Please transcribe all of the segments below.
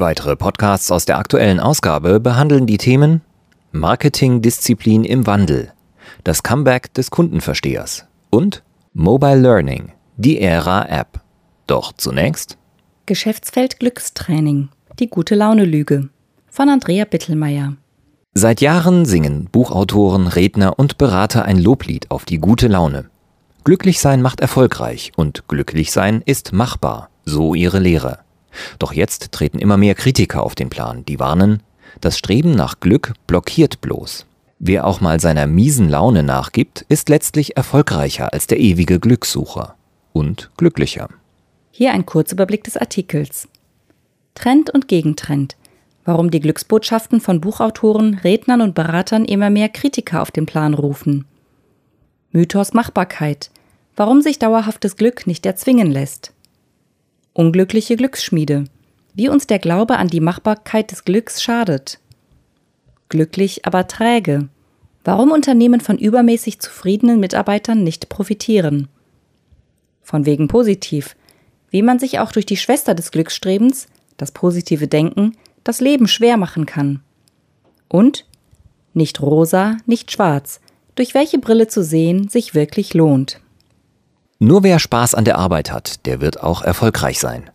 Weitere Podcasts aus der aktuellen Ausgabe behandeln die Themen Marketingdisziplin im Wandel, das Comeback des Kundenverstehers und Mobile Learning, die Ära App. Doch zunächst Geschäftsfeld Glückstraining, die gute Laune Lüge von Andrea Bittelmeier. Seit Jahren singen Buchautoren, Redner und Berater ein Loblied auf die gute Laune. Glücklich sein macht erfolgreich und glücklich sein ist machbar, so ihre Lehre. Doch jetzt treten immer mehr Kritiker auf den Plan, die warnen, das Streben nach Glück blockiert bloß. Wer auch mal seiner miesen Laune nachgibt, ist letztlich erfolgreicher als der ewige Glückssucher und glücklicher. Hier ein Kurzüberblick des Artikels. Trend und Gegentrend. Warum die Glücksbotschaften von Buchautoren, Rednern und Beratern immer mehr Kritiker auf den Plan rufen. Mythos Machbarkeit. Warum sich dauerhaftes Glück nicht erzwingen lässt. Unglückliche Glücksschmiede. Wie uns der Glaube an die Machbarkeit des Glücks schadet. Glücklich, aber träge. Warum Unternehmen von übermäßig zufriedenen Mitarbeitern nicht profitieren. Von wegen positiv. Wie man sich auch durch die Schwester des Glücksstrebens, das positive Denken, das Leben schwer machen kann. Und nicht rosa, nicht schwarz, durch welche Brille zu sehen sich wirklich lohnt. Nur wer Spaß an der Arbeit hat, der wird auch erfolgreich sein.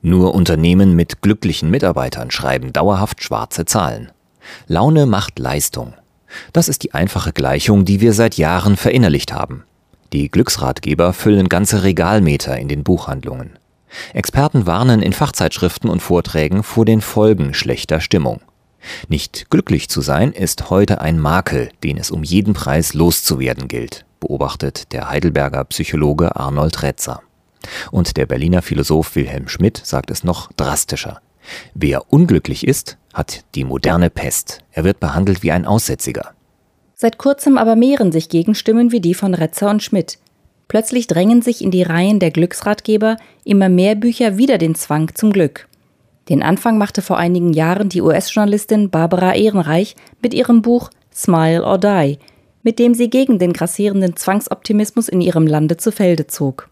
Nur Unternehmen mit glücklichen Mitarbeitern schreiben dauerhaft schwarze Zahlen. Laune macht Leistung. Das ist die einfache Gleichung, die wir seit Jahren verinnerlicht haben. Die Glücksratgeber füllen ganze Regalmeter in den Buchhandlungen. Experten warnen in Fachzeitschriften und Vorträgen vor den Folgen schlechter Stimmung. Nicht glücklich zu sein ist heute ein Makel, den es um jeden Preis loszuwerden gilt beobachtet der Heidelberger Psychologe Arnold Retzer. Und der Berliner Philosoph Wilhelm Schmidt sagt es noch drastischer. Wer unglücklich ist, hat die moderne Pest. Er wird behandelt wie ein Aussätziger. Seit kurzem aber mehren sich Gegenstimmen wie die von Retzer und Schmidt. Plötzlich drängen sich in die Reihen der Glücksratgeber immer mehr Bücher wieder den Zwang zum Glück. Den Anfang machte vor einigen Jahren die US-Journalistin Barbara Ehrenreich mit ihrem Buch Smile or Die, mit dem sie gegen den grassierenden Zwangsoptimismus in ihrem Lande zu Felde zog.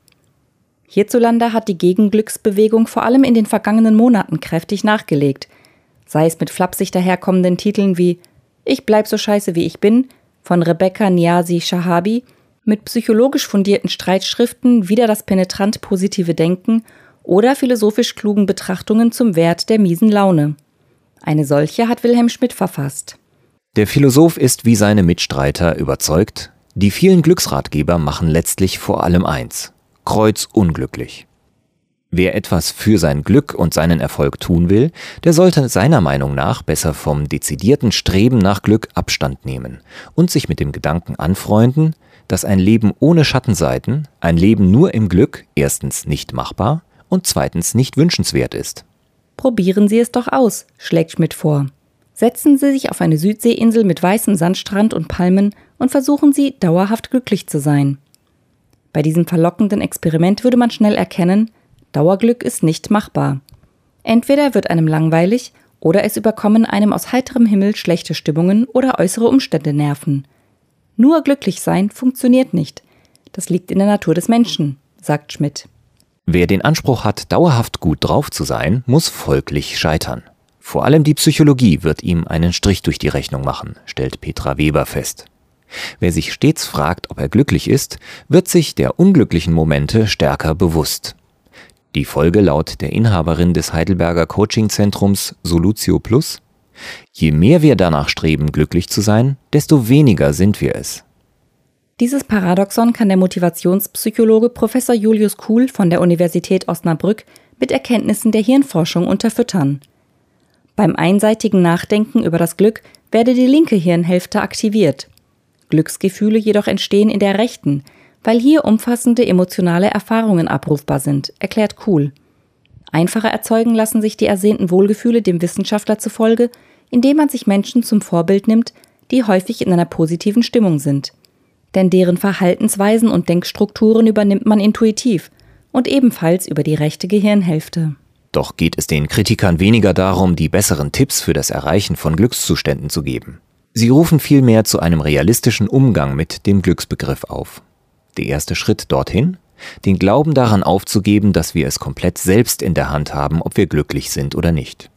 Hierzulande hat die Gegenglücksbewegung vor allem in den vergangenen Monaten kräftig nachgelegt, sei es mit flapsig daherkommenden Titeln wie Ich bleib so scheiße wie ich bin von Rebecca Niazi Shahabi, mit psychologisch fundierten Streitschriften wieder das penetrant positive Denken oder philosophisch klugen Betrachtungen zum Wert der miesen Laune. Eine solche hat Wilhelm Schmidt verfasst. Der Philosoph ist wie seine Mitstreiter überzeugt, die vielen Glücksratgeber machen letztlich vor allem eins, kreuzunglücklich. Wer etwas für sein Glück und seinen Erfolg tun will, der sollte seiner Meinung nach besser vom dezidierten Streben nach Glück Abstand nehmen und sich mit dem Gedanken anfreunden, dass ein Leben ohne Schattenseiten, ein Leben nur im Glück erstens nicht machbar und zweitens nicht wünschenswert ist. Probieren Sie es doch aus, schlägt Schmidt vor. Setzen Sie sich auf eine Südseeinsel mit weißem Sandstrand und Palmen und versuchen Sie, dauerhaft glücklich zu sein. Bei diesem verlockenden Experiment würde man schnell erkennen, Dauerglück ist nicht machbar. Entweder wird einem langweilig oder es überkommen einem aus heiterem Himmel schlechte Stimmungen oder äußere Umstände nerven. Nur glücklich sein funktioniert nicht. Das liegt in der Natur des Menschen, sagt Schmidt. Wer den Anspruch hat, dauerhaft gut drauf zu sein, muss folglich scheitern. Vor allem die Psychologie wird ihm einen Strich durch die Rechnung machen, stellt Petra Weber fest. Wer sich stets fragt, ob er glücklich ist, wird sich der unglücklichen Momente stärker bewusst. Die Folge laut der Inhaberin des Heidelberger Coachingzentrums Solutio Plus Je mehr wir danach streben, glücklich zu sein, desto weniger sind wir es. Dieses Paradoxon kann der Motivationspsychologe Professor Julius Kuhl von der Universität Osnabrück mit Erkenntnissen der Hirnforschung unterfüttern. Beim einseitigen Nachdenken über das Glück werde die linke Hirnhälfte aktiviert. Glücksgefühle jedoch entstehen in der rechten, weil hier umfassende emotionale Erfahrungen abrufbar sind, erklärt Kuhl. Einfacher erzeugen lassen sich die ersehnten Wohlgefühle dem Wissenschaftler zufolge, indem man sich Menschen zum Vorbild nimmt, die häufig in einer positiven Stimmung sind. Denn deren Verhaltensweisen und Denkstrukturen übernimmt man intuitiv und ebenfalls über die rechte Gehirnhälfte. Doch geht es den Kritikern weniger darum, die besseren Tipps für das Erreichen von Glückszuständen zu geben. Sie rufen vielmehr zu einem realistischen Umgang mit dem Glücksbegriff auf. Der erste Schritt dorthin? Den Glauben daran aufzugeben, dass wir es komplett selbst in der Hand haben, ob wir glücklich sind oder nicht.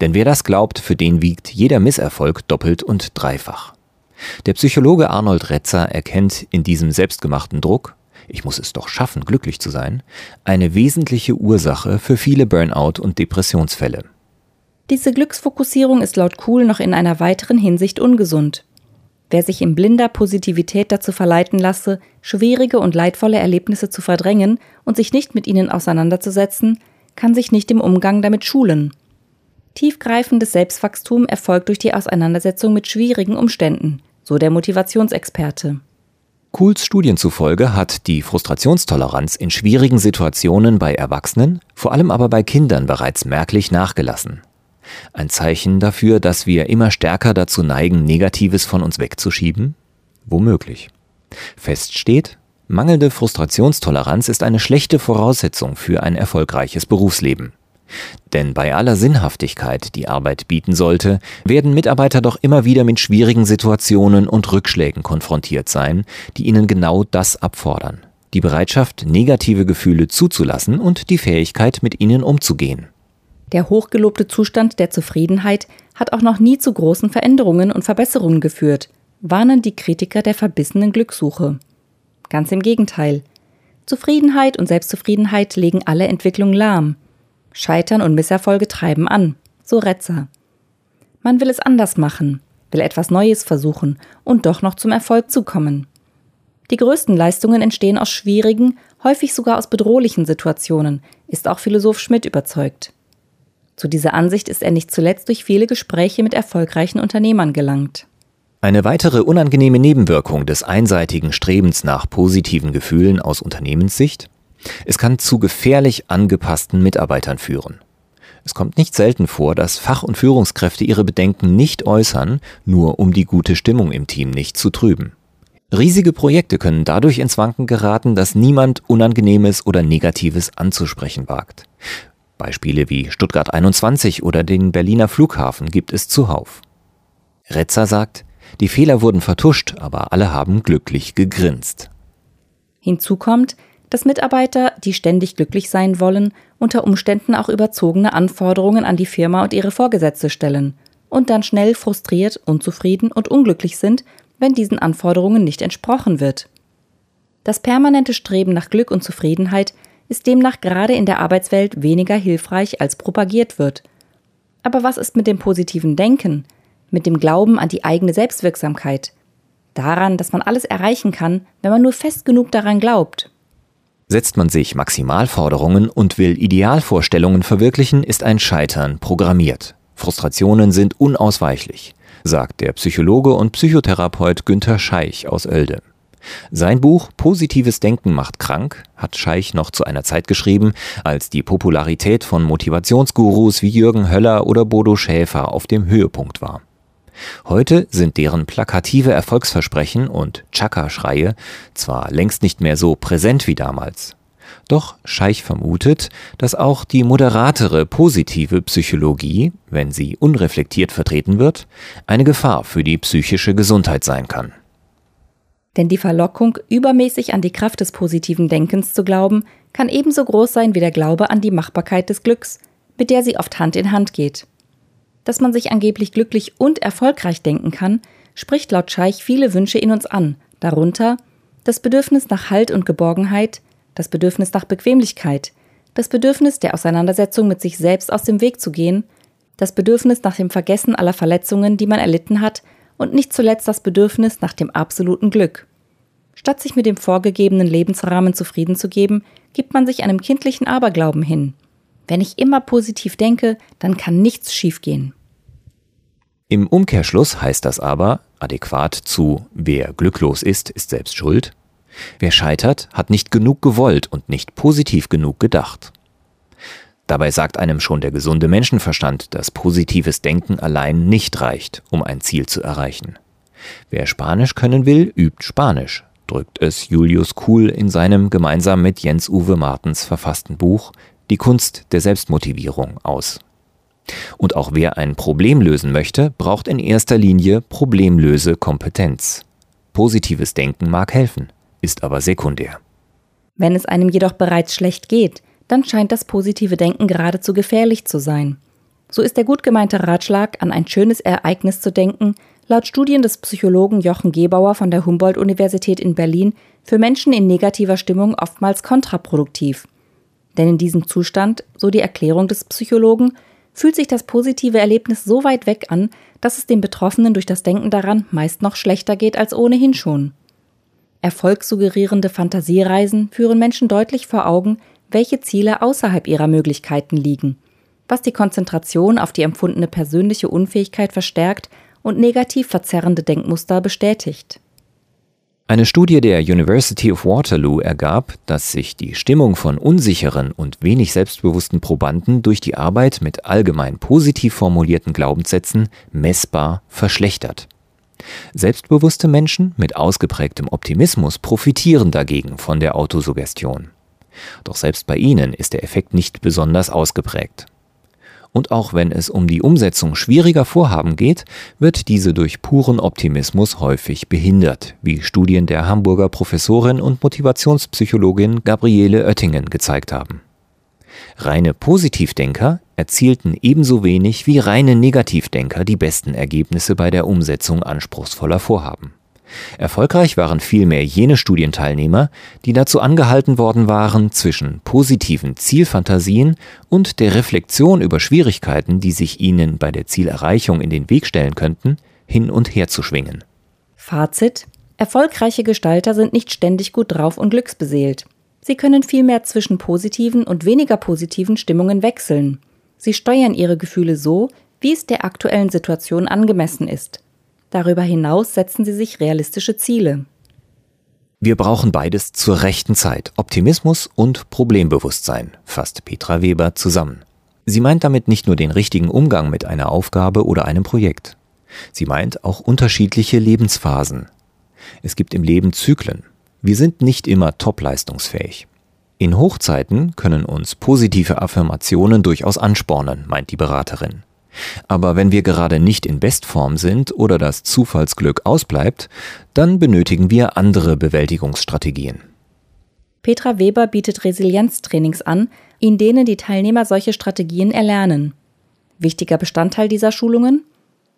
Denn wer das glaubt, für den wiegt jeder Misserfolg doppelt und dreifach. Der Psychologe Arnold Retzer erkennt in diesem selbstgemachten Druck, ich muss es doch schaffen, glücklich zu sein, eine wesentliche Ursache für viele Burnout- und Depressionsfälle. Diese Glücksfokussierung ist laut Kuhl noch in einer weiteren Hinsicht ungesund. Wer sich in blinder Positivität dazu verleiten lasse, schwierige und leidvolle Erlebnisse zu verdrängen und sich nicht mit ihnen auseinanderzusetzen, kann sich nicht im Umgang damit schulen. Tiefgreifendes Selbstwachstum erfolgt durch die Auseinandersetzung mit schwierigen Umständen, so der Motivationsexperte. Kuhls Studien zufolge hat die Frustrationstoleranz in schwierigen Situationen bei Erwachsenen, vor allem aber bei Kindern bereits merklich nachgelassen. Ein Zeichen dafür, dass wir immer stärker dazu neigen, Negatives von uns wegzuschieben? Womöglich. Fest steht, mangelnde Frustrationstoleranz ist eine schlechte Voraussetzung für ein erfolgreiches Berufsleben. Denn bei aller Sinnhaftigkeit, die Arbeit bieten sollte, werden Mitarbeiter doch immer wieder mit schwierigen Situationen und Rückschlägen konfrontiert sein, die ihnen genau das abfordern. Die Bereitschaft, negative Gefühle zuzulassen und die Fähigkeit, mit ihnen umzugehen. Der hochgelobte Zustand der Zufriedenheit hat auch noch nie zu großen Veränderungen und Verbesserungen geführt, warnen die Kritiker der verbissenen Glückssuche. Ganz im Gegenteil. Zufriedenheit und Selbstzufriedenheit legen alle Entwicklungen lahm. Scheitern und Misserfolge treiben an, so Retzer. Man will es anders machen, will etwas Neues versuchen und doch noch zum Erfolg zu kommen. Die größten Leistungen entstehen aus schwierigen, häufig sogar aus bedrohlichen Situationen, ist auch Philosoph Schmidt überzeugt. Zu dieser Ansicht ist er nicht zuletzt durch viele Gespräche mit erfolgreichen Unternehmern gelangt. Eine weitere unangenehme Nebenwirkung des einseitigen Strebens nach positiven Gefühlen aus Unternehmenssicht es kann zu gefährlich angepassten Mitarbeitern führen. Es kommt nicht selten vor, dass Fach- und Führungskräfte ihre Bedenken nicht äußern, nur um die gute Stimmung im Team nicht zu trüben. Riesige Projekte können dadurch ins Wanken geraten, dass niemand Unangenehmes oder Negatives anzusprechen wagt. Beispiele wie Stuttgart 21 oder den Berliner Flughafen gibt es zuhauf. Retzer sagt, die Fehler wurden vertuscht, aber alle haben glücklich gegrinst. Hinzu kommt, dass Mitarbeiter, die ständig glücklich sein wollen, unter Umständen auch überzogene Anforderungen an die Firma und ihre Vorgesetzte stellen und dann schnell frustriert, unzufrieden und unglücklich sind, wenn diesen Anforderungen nicht entsprochen wird. Das permanente Streben nach Glück und Zufriedenheit ist demnach gerade in der Arbeitswelt weniger hilfreich als propagiert wird. Aber was ist mit dem positiven Denken, mit dem Glauben an die eigene Selbstwirksamkeit, daran, dass man alles erreichen kann, wenn man nur fest genug daran glaubt? Setzt man sich Maximalforderungen und will Idealvorstellungen verwirklichen, ist ein Scheitern programmiert. Frustrationen sind unausweichlich, sagt der Psychologe und Psychotherapeut Günther Scheich aus Oelde. Sein Buch Positives Denken macht krank hat Scheich noch zu einer Zeit geschrieben, als die Popularität von Motivationsgurus wie Jürgen Höller oder Bodo Schäfer auf dem Höhepunkt war. Heute sind deren plakative Erfolgsversprechen und Chaka-Schreie zwar längst nicht mehr so präsent wie damals. Doch Scheich vermutet, dass auch die moderatere positive Psychologie, wenn sie unreflektiert vertreten wird, eine Gefahr für die psychische Gesundheit sein kann. Denn die Verlockung, übermäßig an die Kraft des positiven Denkens zu glauben, kann ebenso groß sein wie der Glaube an die Machbarkeit des Glücks, mit der sie oft Hand in Hand geht dass man sich angeblich glücklich und erfolgreich denken kann, spricht laut Scheich viele Wünsche in uns an, darunter das Bedürfnis nach Halt und Geborgenheit, das Bedürfnis nach Bequemlichkeit, das Bedürfnis der Auseinandersetzung mit sich selbst aus dem Weg zu gehen, das Bedürfnis nach dem Vergessen aller Verletzungen, die man erlitten hat, und nicht zuletzt das Bedürfnis nach dem absoluten Glück. Statt sich mit dem vorgegebenen Lebensrahmen zufrieden zu geben, gibt man sich einem kindlichen Aberglauben hin. Wenn ich immer positiv denke, dann kann nichts schiefgehen. Im Umkehrschluss heißt das aber, adäquat zu wer glücklos ist, ist selbst schuld, wer scheitert, hat nicht genug gewollt und nicht positiv genug gedacht. Dabei sagt einem schon der gesunde Menschenverstand, dass positives Denken allein nicht reicht, um ein Ziel zu erreichen. Wer Spanisch können will, übt Spanisch, drückt es Julius Kuhl in seinem gemeinsam mit Jens Uwe Martens verfassten Buch Die Kunst der Selbstmotivierung aus. Und auch wer ein Problem lösen möchte, braucht in erster Linie Problemlösekompetenz. Positives Denken mag helfen, ist aber sekundär. Wenn es einem jedoch bereits schlecht geht, dann scheint das positive Denken geradezu gefährlich zu sein. So ist der gut gemeinte Ratschlag, an ein schönes Ereignis zu denken, laut Studien des Psychologen Jochen Gebauer von der Humboldt-Universität in Berlin für Menschen in negativer Stimmung oftmals kontraproduktiv. Denn in diesem Zustand, so die Erklärung des Psychologen, fühlt sich das positive Erlebnis so weit weg an, dass es dem Betroffenen durch das Denken daran meist noch schlechter geht als ohnehin schon. Erfolgssuggerierende Fantasiereisen führen Menschen deutlich vor Augen, welche Ziele außerhalb ihrer Möglichkeiten liegen, was die Konzentration auf die empfundene persönliche Unfähigkeit verstärkt und negativ verzerrende Denkmuster bestätigt. Eine Studie der University of Waterloo ergab, dass sich die Stimmung von unsicheren und wenig selbstbewussten Probanden durch die Arbeit mit allgemein positiv formulierten Glaubenssätzen messbar verschlechtert. Selbstbewusste Menschen mit ausgeprägtem Optimismus profitieren dagegen von der Autosuggestion. Doch selbst bei ihnen ist der Effekt nicht besonders ausgeprägt. Und auch wenn es um die Umsetzung schwieriger Vorhaben geht, wird diese durch puren Optimismus häufig behindert, wie Studien der Hamburger Professorin und Motivationspsychologin Gabriele Oettingen gezeigt haben. Reine Positivdenker erzielten ebenso wenig wie reine Negativdenker die besten Ergebnisse bei der Umsetzung anspruchsvoller Vorhaben. Erfolgreich waren vielmehr jene Studienteilnehmer, die dazu angehalten worden waren, zwischen positiven Zielfantasien und der Reflexion über Schwierigkeiten, die sich ihnen bei der Zielerreichung in den Weg stellen könnten, hin und her zu schwingen. Fazit Erfolgreiche Gestalter sind nicht ständig gut drauf und glücksbeseelt. Sie können vielmehr zwischen positiven und weniger positiven Stimmungen wechseln. Sie steuern ihre Gefühle so, wie es der aktuellen Situation angemessen ist. Darüber hinaus setzen sie sich realistische Ziele. Wir brauchen beides zur rechten Zeit, Optimismus und Problembewusstsein, fasst Petra Weber zusammen. Sie meint damit nicht nur den richtigen Umgang mit einer Aufgabe oder einem Projekt. Sie meint auch unterschiedliche Lebensphasen. Es gibt im Leben Zyklen. Wir sind nicht immer topleistungsfähig. In Hochzeiten können uns positive Affirmationen durchaus anspornen, meint die Beraterin. Aber wenn wir gerade nicht in Bestform sind oder das Zufallsglück ausbleibt, dann benötigen wir andere Bewältigungsstrategien. Petra Weber bietet Resilienztrainings an, in denen die Teilnehmer solche Strategien erlernen. Wichtiger Bestandteil dieser Schulungen?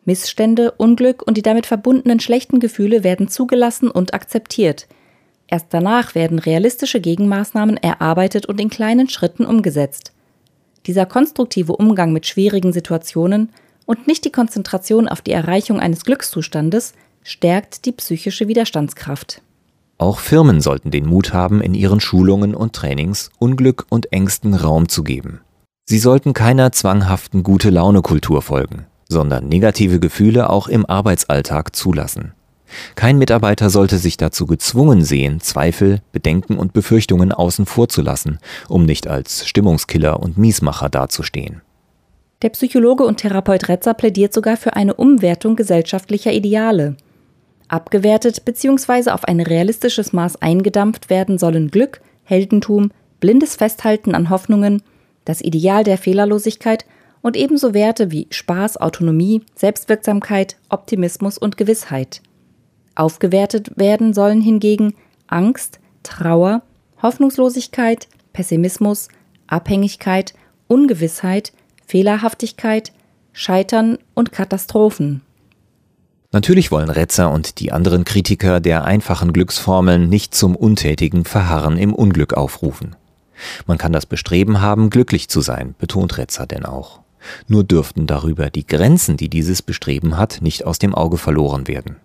Missstände, Unglück und die damit verbundenen schlechten Gefühle werden zugelassen und akzeptiert. Erst danach werden realistische Gegenmaßnahmen erarbeitet und in kleinen Schritten umgesetzt. Dieser konstruktive Umgang mit schwierigen Situationen und nicht die Konzentration auf die Erreichung eines Glückszustandes stärkt die psychische Widerstandskraft. Auch Firmen sollten den Mut haben, in ihren Schulungen und Trainings Unglück und Ängsten Raum zu geben. Sie sollten keiner zwanghaften Gute-Laune-Kultur folgen, sondern negative Gefühle auch im Arbeitsalltag zulassen. Kein Mitarbeiter sollte sich dazu gezwungen sehen, Zweifel, Bedenken und Befürchtungen außen vor zu lassen, um nicht als Stimmungskiller und Miesmacher dazustehen. Der Psychologe und Therapeut Retzer plädiert sogar für eine Umwertung gesellschaftlicher Ideale. Abgewertet bzw. auf ein realistisches Maß eingedampft werden sollen Glück, Heldentum, blindes Festhalten an Hoffnungen, das Ideal der Fehlerlosigkeit und ebenso Werte wie Spaß, Autonomie, Selbstwirksamkeit, Optimismus und Gewissheit. Aufgewertet werden sollen hingegen Angst, Trauer, Hoffnungslosigkeit, Pessimismus, Abhängigkeit, Ungewissheit, Fehlerhaftigkeit, Scheitern und Katastrophen. Natürlich wollen Retzer und die anderen Kritiker der einfachen Glücksformeln nicht zum untätigen Verharren im Unglück aufrufen. Man kann das Bestreben haben, glücklich zu sein, betont Retzer denn auch. Nur dürften darüber die Grenzen, die dieses Bestreben hat, nicht aus dem Auge verloren werden.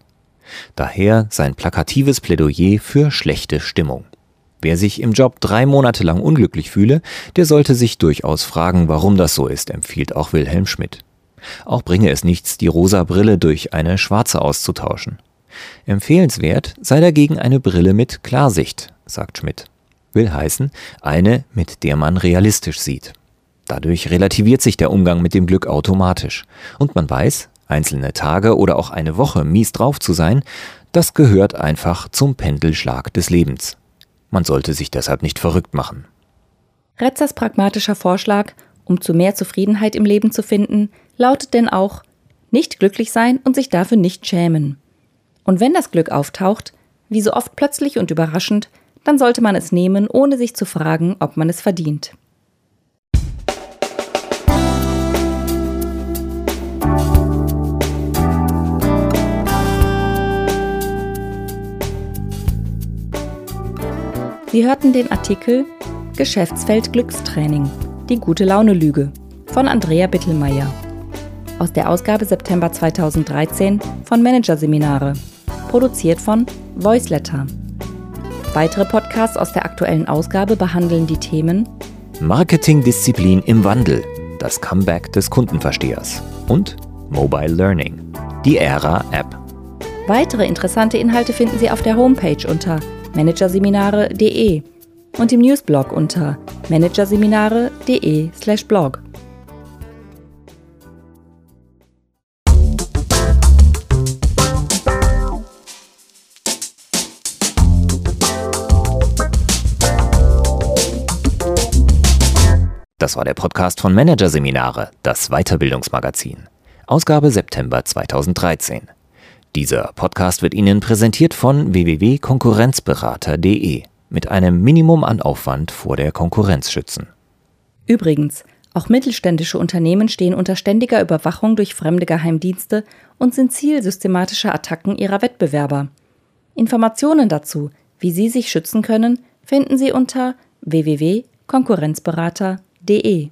Daher sein plakatives Plädoyer für schlechte Stimmung. Wer sich im Job drei Monate lang unglücklich fühle, der sollte sich durchaus fragen, warum das so ist, empfiehlt auch Wilhelm Schmidt. Auch bringe es nichts, die rosa Brille durch eine schwarze auszutauschen. Empfehlenswert sei dagegen eine Brille mit Klarsicht, sagt Schmidt. Will heißen, eine, mit der man realistisch sieht. Dadurch relativiert sich der Umgang mit dem Glück automatisch. Und man weiß, einzelne Tage oder auch eine Woche mies drauf zu sein, das gehört einfach zum Pendelschlag des Lebens. Man sollte sich deshalb nicht verrückt machen. Retzers pragmatischer Vorschlag, um zu mehr Zufriedenheit im Leben zu finden, lautet denn auch nicht glücklich sein und sich dafür nicht schämen. Und wenn das Glück auftaucht, wie so oft plötzlich und überraschend, dann sollte man es nehmen, ohne sich zu fragen, ob man es verdient. Sie hörten den Artikel Geschäftsfeld Glückstraining, die gute Laune Lüge von Andrea Bittelmeier aus der Ausgabe September 2013 von Managerseminare, produziert von Voiceletter. Weitere Podcasts aus der aktuellen Ausgabe behandeln die Themen Marketingdisziplin im Wandel, das Comeback des Kundenverstehers und Mobile Learning, die Ära-App. Weitere interessante Inhalte finden Sie auf der Homepage unter managerseminare.de und im Newsblog unter managerseminare.de/blog. Das war der Podcast von Managerseminare, das Weiterbildungsmagazin. Ausgabe September 2013. Dieser Podcast wird Ihnen präsentiert von www.konkurrenzberater.de mit einem Minimum an Aufwand vor der Konkurrenz schützen. Übrigens, auch mittelständische Unternehmen stehen unter ständiger Überwachung durch fremde Geheimdienste und sind Ziel systematischer Attacken ihrer Wettbewerber. Informationen dazu, wie Sie sich schützen können, finden Sie unter www.konkurrenzberater.de.